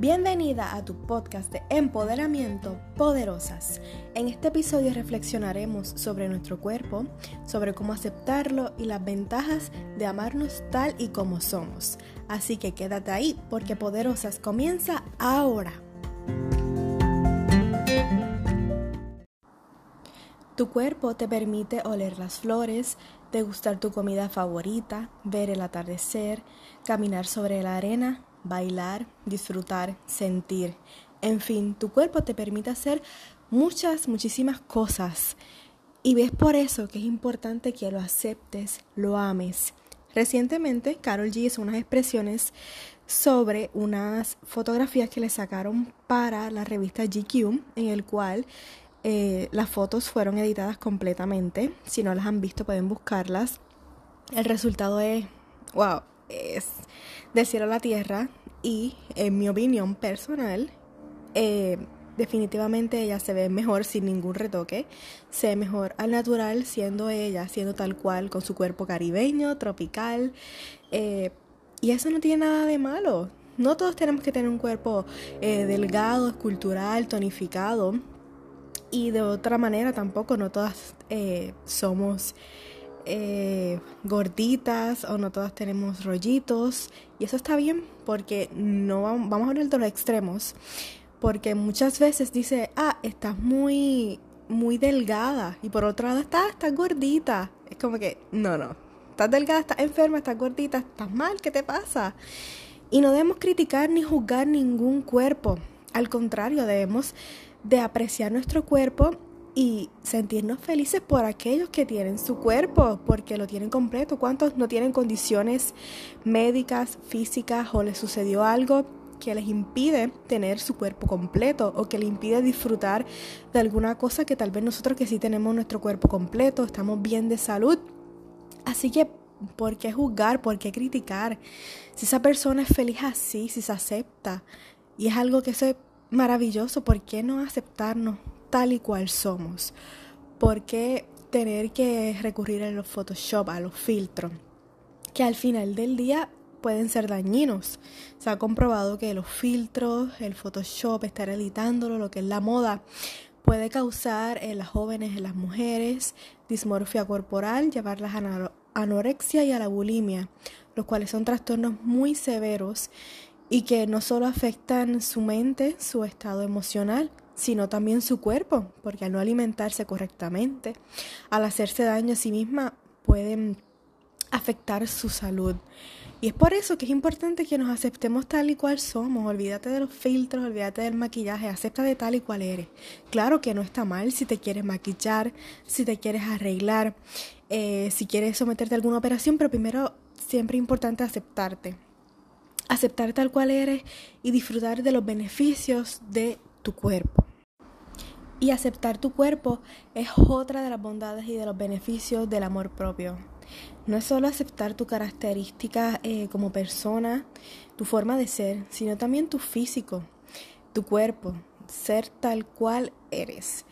Bienvenida a tu podcast de empoderamiento Poderosas. En este episodio reflexionaremos sobre nuestro cuerpo, sobre cómo aceptarlo y las ventajas de amarnos tal y como somos. Así que quédate ahí porque Poderosas comienza ahora. Tu cuerpo te permite oler las flores, degustar tu comida favorita, ver el atardecer, caminar sobre la arena, bailar, disfrutar, sentir. En fin, tu cuerpo te permite hacer muchas, muchísimas cosas. Y ves por eso que es importante que lo aceptes, lo ames. Recientemente, Carol G hizo unas expresiones sobre unas fotografías que le sacaron para la revista GQ, en el cual eh, las fotos fueron editadas completamente. Si no las han visto, pueden buscarlas. El resultado es, wow, es del cielo a la tierra y en mi opinión personal, eh, definitivamente ella se ve mejor sin ningún retoque, se ve mejor al natural siendo ella, siendo tal cual, con su cuerpo caribeño, tropical, eh, y eso no tiene nada de malo. No todos tenemos que tener un cuerpo eh, delgado, escultural, tonificado, y de otra manera tampoco, no todas somos eh, gorditas o no todas tenemos rollitos. Y eso está bien porque no vamos, a hablar de los extremos. Porque muchas veces dice ah estás muy muy delgada. Y por otro lado estás, estás gordita. Es como que no no. Estás delgada estás enferma estás gordita estás mal qué te pasa y no debemos criticar ni juzgar ningún cuerpo. Al contrario debemos de apreciar nuestro cuerpo y sentirnos felices por aquellos que tienen su cuerpo, porque lo tienen completo. ¿Cuántos no tienen condiciones médicas, físicas o les sucedió algo que les impide tener su cuerpo completo o que les impide disfrutar de alguna cosa que tal vez nosotros que sí tenemos nuestro cuerpo completo, estamos bien de salud? Así que, ¿por qué juzgar? ¿Por qué criticar? Si esa persona es feliz así, si se acepta y es algo que es maravilloso, ¿por qué no aceptarnos tal y cual somos. ¿Por qué tener que recurrir a los Photoshop, a los filtros? Que al final del día pueden ser dañinos. Se ha comprobado que los filtros, el Photoshop, estar editándolo, lo que es la moda, puede causar en las jóvenes, en las mujeres, dismorfia corporal, llevarlas a la anorexia y a la bulimia, los cuales son trastornos muy severos y que no solo afectan su mente, su estado emocional, sino también su cuerpo, porque al no alimentarse correctamente, al hacerse daño a sí misma, pueden afectar su salud. Y es por eso que es importante que nos aceptemos tal y cual somos. Olvídate de los filtros, olvídate del maquillaje, acepta de tal y cual eres. Claro que no está mal si te quieres maquillar, si te quieres arreglar, eh, si quieres someterte a alguna operación, pero primero siempre es importante aceptarte. Aceptar tal cual eres y disfrutar de los beneficios de tu cuerpo. Y aceptar tu cuerpo es otra de las bondades y de los beneficios del amor propio. No es solo aceptar tu característica eh, como persona, tu forma de ser, sino también tu físico, tu cuerpo, ser tal cual eres.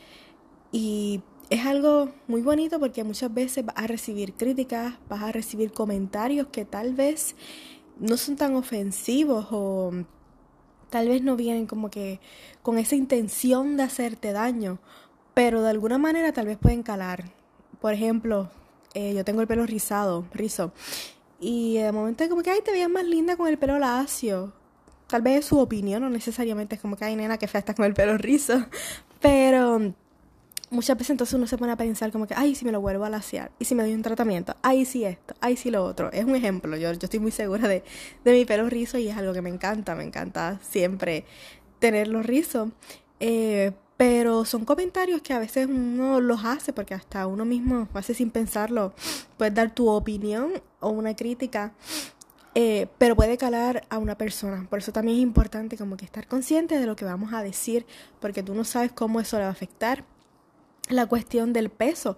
Y es algo muy bonito porque muchas veces vas a recibir críticas, vas a recibir comentarios que tal vez no son tan ofensivos o tal vez no vienen como que con esa intención de hacerte daño, pero de alguna manera tal vez pueden calar. Por ejemplo, eh, yo tengo el pelo rizado, rizo, y de momento como que, ay, te veías más linda con el pelo lacio. Tal vez es su opinión, no necesariamente es como que, ay, nena, que fea con el pelo rizo, pero muchas veces entonces uno se pone a pensar como que, ay, si me lo vuelvo a lasear, y si me doy un tratamiento, ay, si esto, ay, si lo otro. Es un ejemplo, yo, yo estoy muy segura de, de mi pelo rizo y es algo que me encanta, me encanta siempre tenerlo rizo. Eh, pero son comentarios que a veces uno los hace porque hasta uno mismo hace sin pensarlo. Puedes dar tu opinión o una crítica, eh, pero puede calar a una persona. Por eso también es importante como que estar consciente de lo que vamos a decir, porque tú no sabes cómo eso le va a afectar la cuestión del peso.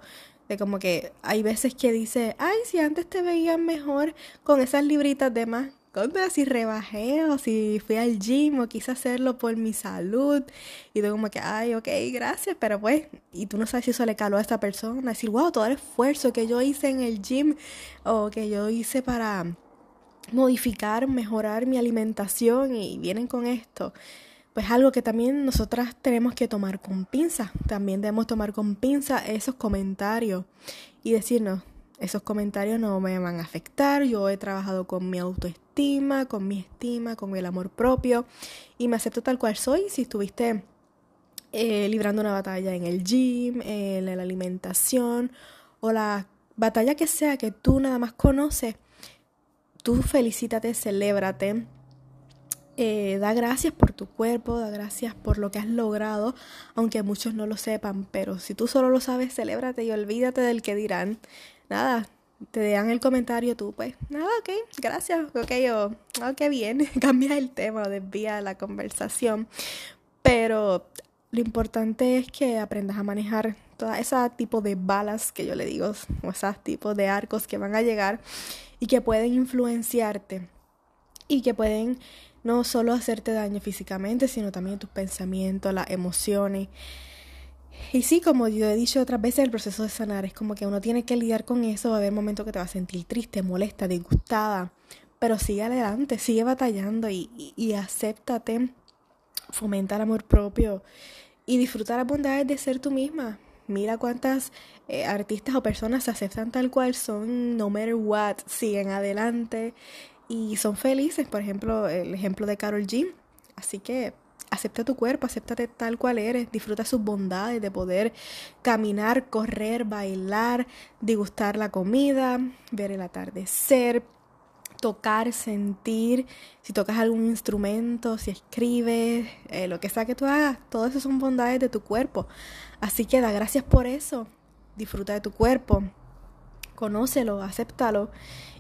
De como que hay veces que dice, ay, si antes te veían mejor con esas libritas de más. Contra si rebajé o si fui al gym o quise hacerlo por mi salud. Y tú como que, ay, ok, gracias, pero pues, y tú no sabes si eso le caló a esta persona. Decir, wow, todo el esfuerzo que yo hice en el gym o que yo hice para modificar, mejorar mi alimentación y vienen con esto. Pues algo que también nosotras tenemos que tomar con pinza. También debemos tomar con pinza esos comentarios y decirnos, esos comentarios no me van a afectar. Yo he trabajado con mi autoestima, con mi estima, con el amor propio y me acepto tal cual soy. Si estuviste eh, librando una batalla en el gym, en la alimentación o la batalla que sea que tú nada más conoces, tú felicítate, celébrate. Eh, da gracias por tu cuerpo, da gracias por lo que has logrado, aunque muchos no lo sepan, pero si tú solo lo sabes, celébrate y olvídate del que dirán nada, te dan el comentario tú, pues, nada, ok, gracias, ok, o, ok, bien, cambia el tema desvía la conversación. Pero lo importante es que aprendas a manejar todo ese tipo de balas que yo le digo, o esos tipos de arcos que van a llegar y que pueden influenciarte y que pueden no solo hacerte daño físicamente, sino también tus pensamientos, las emociones. Y sí, como yo he dicho otras veces, el proceso de sanar es como que uno tiene que lidiar con eso. Va a haber momentos que te vas a sentir triste, molesta, disgustada. Pero sigue adelante, sigue batallando y, y, acéptate. Fomenta el amor propio y disfruta las bondades de ser tú misma. Mira cuántas eh, artistas o personas se aceptan tal cual son, no matter what, siguen adelante y son felices. Por ejemplo, el ejemplo de Carol G. Así que acepta tu cuerpo, acéptate tal cual eres, disfruta sus bondades de poder caminar, correr, bailar, degustar la comida, ver el atardecer, tocar, sentir, si tocas algún instrumento, si escribes, eh, lo que sea que tú hagas, todo eso son bondades de tu cuerpo. Así que da gracias por eso, disfruta de tu cuerpo, conócelo, acéptalo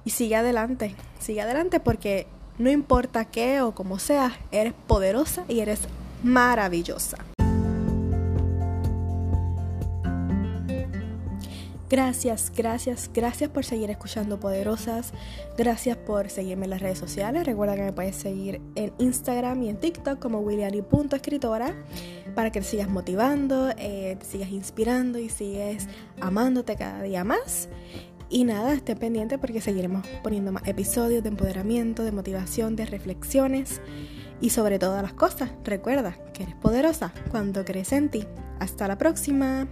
y sigue adelante, sigue adelante porque no importa qué o como sea, eres poderosa y eres maravillosa. Gracias, gracias, gracias por seguir escuchando Poderosas. Gracias por seguirme en las redes sociales. Recuerda que me puedes seguir en Instagram y en TikTok como Williani.escritora para que te sigas motivando, eh, te sigas inspirando y sigues amándote cada día más. Y nada, esté pendiente porque seguiremos poniendo más episodios de empoderamiento, de motivación, de reflexiones y sobre todas las cosas, recuerda que eres poderosa cuando crees en ti. Hasta la próxima.